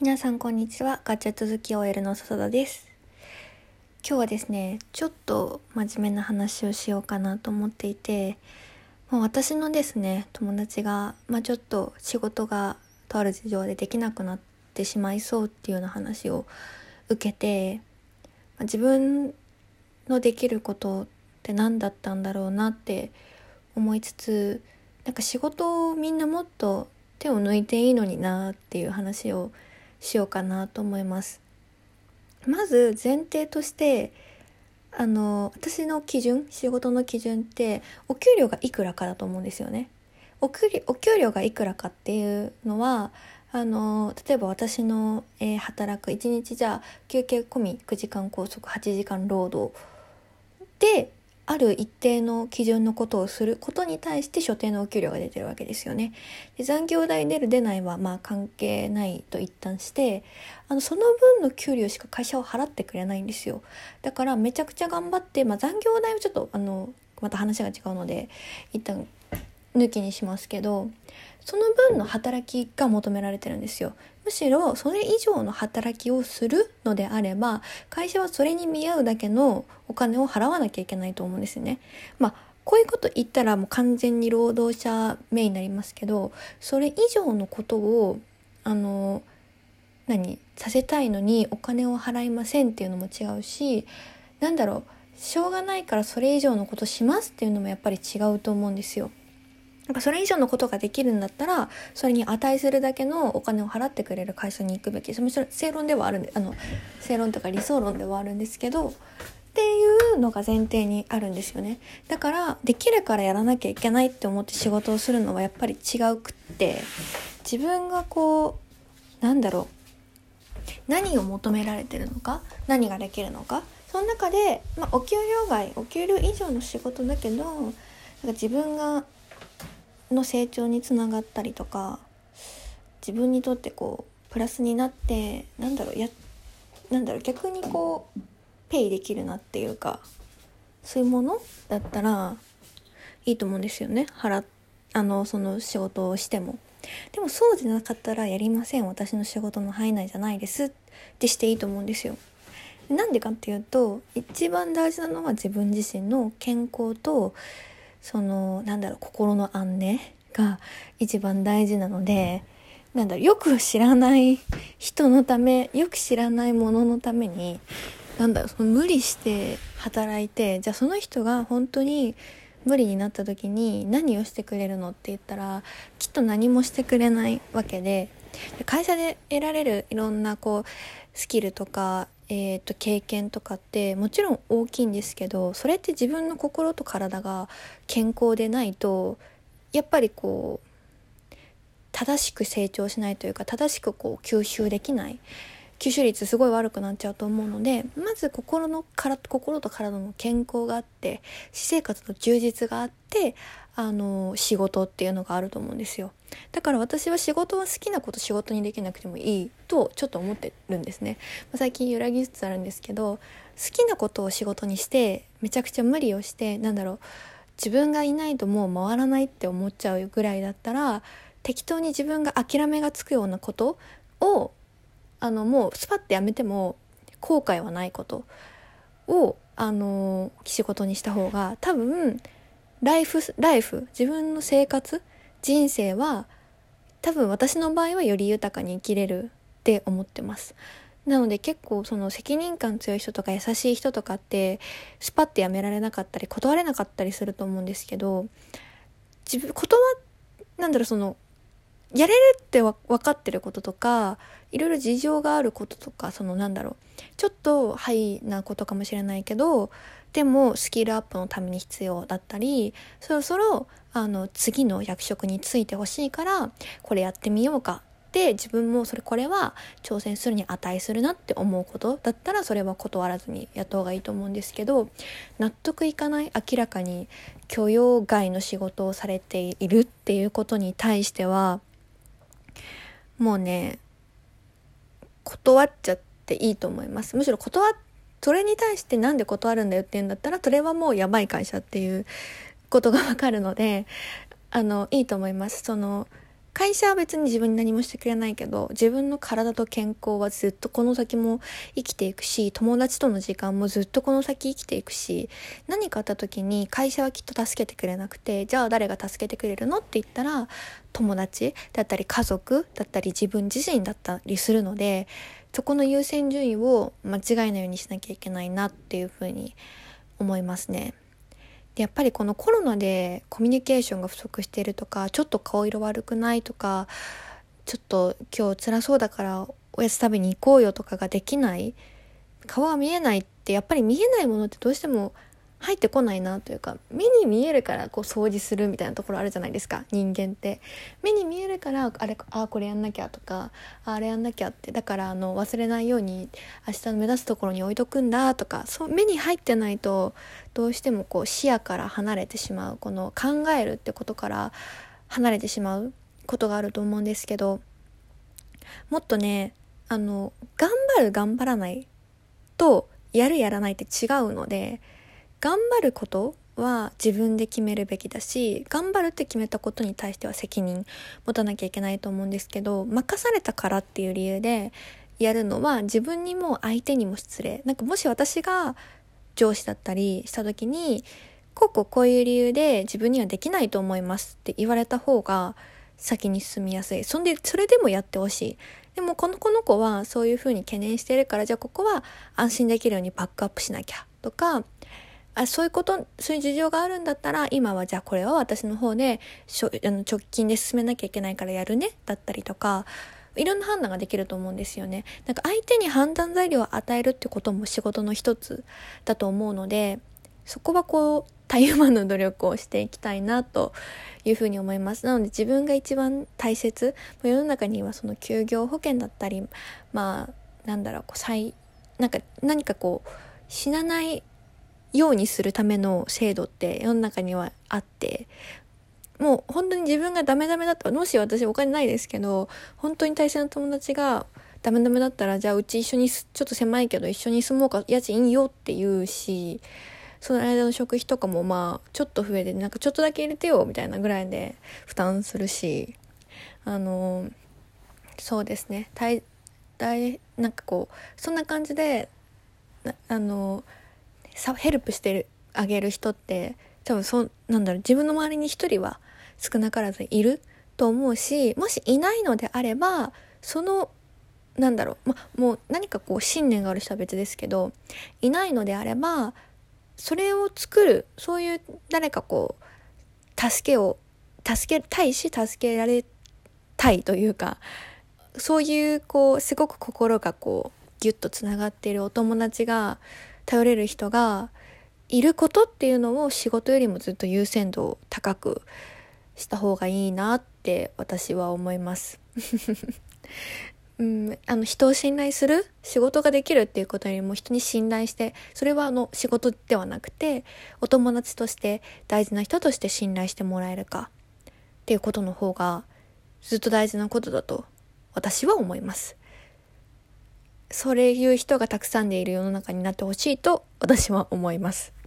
皆さんこんにちは。ガチャ続き OL の笹田です。今日はですねちょっと真面目な話をしようかなと思っていてもう私のですね友達が、まあ、ちょっと仕事がとある事情でできなくなってしまいそうっていうような話を受けて、まあ、自分のできることって何だったんだろうなって思いつつなんか仕事をみんなもっと手を抜いていいのになっていう話をししようかなと思います。まず前提としてあの私の基準仕事の基準ってお給料がいくらかだと思うんですよね。お給お給料がいくらかっていうのはあの例えば私の、えー、働く1日じゃあ休憩込み9時間拘束8時間労働である一定の基準のことをすることに対して所定のお給料が出てるわけですよね。で残業代出る出ないはまあ関係ないと一旦してあのその分の給料しか会社は払ってくれないんですよ。だからめちゃくちゃ頑張って、まあ、残業代はちょっとあのまた話が違うので一旦抜きにしますけどその分の働きが求められてるんですよ。むしろそれ以上の働きをするのであれば会社はそれに見合うだけのお金を払わなきゃいけないと思うんですよね。まあこういうこと言ったらもう完全に労働者名になりますけどそれ以上のことをあの何させたいのにお金を払いませんっていうのも違うしなんだろうしょうがないからそれ以上のことしますっていうのもやっぱり違うと思うんですよ。なんかそれ以上のことができるんだったらそれに値するだけのお金を払ってくれる会社に行くべき。それ正論ではあるんであの正論とか理想論ではあるんですけどっていうのが前提にあるんですよね。だからできるからやらなきゃいけないって思って仕事をするのはやっぱり違うくって自分がこうなんだろう。何を求められてるのか何ができるのか。その中で、まあ、お給料外お給料以上の仕事だけどなんか自分がの成長につながったりとか自分にとってこうプラスになってなんだろうやなんだろう逆にこうペイできるなっていうかそういうものだったらいいと思うんですよね払あのその仕事をしても。でもそうじゃなかったらやりません私の仕事の範囲内じゃないですってしていいと思うんですよ。なんでかっていうと一番大事なのは自分自身の健康とそのなんだろう心の安寧が一番大事なのでなんだろうよく知らない人のためよく知らないもののためになんだろうその無理して働いてじゃあその人が本当に無理になった時に何をしてくれるのって言ったらきっと何もしてくれないわけで会社で得られるいろんなこうスキルとかえーと、経験とかってもちろん大きいんですけどそれって自分の心と体が健康でないとやっぱりこう正しく成長しないというか正しくこう吸収できない吸収率すごい悪くなっちゃうと思うのでまず心のから心と体の健康があって私生活の充実があってあの仕事っていうのがあると思うんですよ。だから私は仕事は好きなこと仕事にできなくてもいいとちょっと思ってるんですね。最近揺らぎつつあるんですけど好きなことを仕事にしてめちゃくちゃ無理をしてなんだろう自分がいないともう回らないって思っちゃうぐらいだったら適当に自分が諦めがつくようなことをあのもうスパッてやめても後悔はないことをあの仕事にした方が多分ライフライフ自分の生活人生は多分私の場合はより豊かに生きれるって思ってます。なので結構その責任感強い人とか優しい人とかってスパッてやめられなかったり断れなかったりすると思うんですけど自分断なんだろうそのやれるって分かってることとかいろいろ事情があることとかそのなんだろうちょっとハイなことかもしれないけどでもスキルアップのために必要だったりそろそろあの次の役職に就いてほしいからこれやってみようか。って自分もそれこれは挑戦するに値するなって思うことだったらそれは断らずにやった方がいいと思うんですけど納得いかない明らかに許容外の仕事をされているっていうことに対してはもうね断っちゃっていいと思います。むしろ断それに対してなんで断るんだよって言うんだったらそれはもうやばい会社っていうことがわかるのであのいいと思います。その会社は別に自分に何もしてくれないけど自分の体と健康はずっとこの先も生きていくし友達との時間もずっとこの先生きていくし何かあった時に会社はきっと助けてくれなくてじゃあ誰が助けてくれるのって言ったら友達だったり家族だったり自分自身だったりするのでそこの優先順位を間違えないようにしなきゃいけないなっていうふうに思いますね。でやっぱりこのコロナでコミュニケーションが不足してるとかちょっと顔色悪くないとかちょっと今日辛そうだからおやつ食べに行こうよとかができない。顔が見えないってやっぱり見えないものってどうしても入ってこないなというか目に見えるからこう掃除するみたいなところあるじゃないですか人間って。目に見えるからあれあこれやんなきゃとかあれやんなきゃってだからあの忘れないように明日の目立つところに置いとくんだとかそう目に入ってないとどうしてもこう視野から離れてしまうこの考えるってことから離れてしまうことがあると思うんですけどもっとねあの頑張る頑張らないとやるやらないって違うので頑張ることは自分で決めるべきだし頑張るって決めたことに対しては責任持たなきゃいけないと思うんですけど任されたからっていう理由でやるのは自分にも相手にも失礼。なんかもし私が上司だったりした時にこうこうこういう理由で自分にはできないと思いますって言われた方が先に進みやすい。そんでそれでもやってほしい。でもこのこの子はそういうふうに懸念してるからじゃあここは安心できるようにバックアップしなきゃとかあそういうことそういう事情があるんだったら今はじゃあこれを私の方でしょあの直近で進めなきゃいけないからやるねだったりとかいろんな判断ができると思うんですよね。なんか相手に判断材料を与えるってことも仕事の一つだと思うのでそこはこうたゆまぬ努力をしていきたいなというふうに思います。なので自分が一番大切世の中にはその休業保険だったりまあなんだろうこう再なんか何かこう死なないようにするための制度って世の中にはあってもう本当に自分がダメダメだったもし私お金ないですけど本当に大切な友達がダメダメだったらじゃあうち一緒にちょっと狭いけど一緒に住もうか家賃いいよって言うしその間の食費とかもまあちょっと増えてなんかちょっとだけ入れてよみたいなぐらいで負担するしあのそうですね。大大なんかこうそんな感じであのヘルプしてあげる人って多分そなんだろう自分の周りに一人は少なからずいると思うしもしいないのであればそのなんだろう、ま、もう何かこう信念がある人は別ですけどいないのであればそれを作るそういう誰かこう助けを助けたいし助けられたいというかそういうこうすごく心がこうギュッとつながっているお友達が頼れる人がいることっていうのを仕事よりもずっと優先度を高くした方がいいなって私は思います。うん、あの人を信頼する仕事ができるっていうことよりも人に信頼してそれはあの仕事ではなくてお友達として大事な人として信頼してもらえるかっていうことの方がずっと大事なことだと私は思います。それいう人がたくさんでいる世の中になってほしいと私は思います。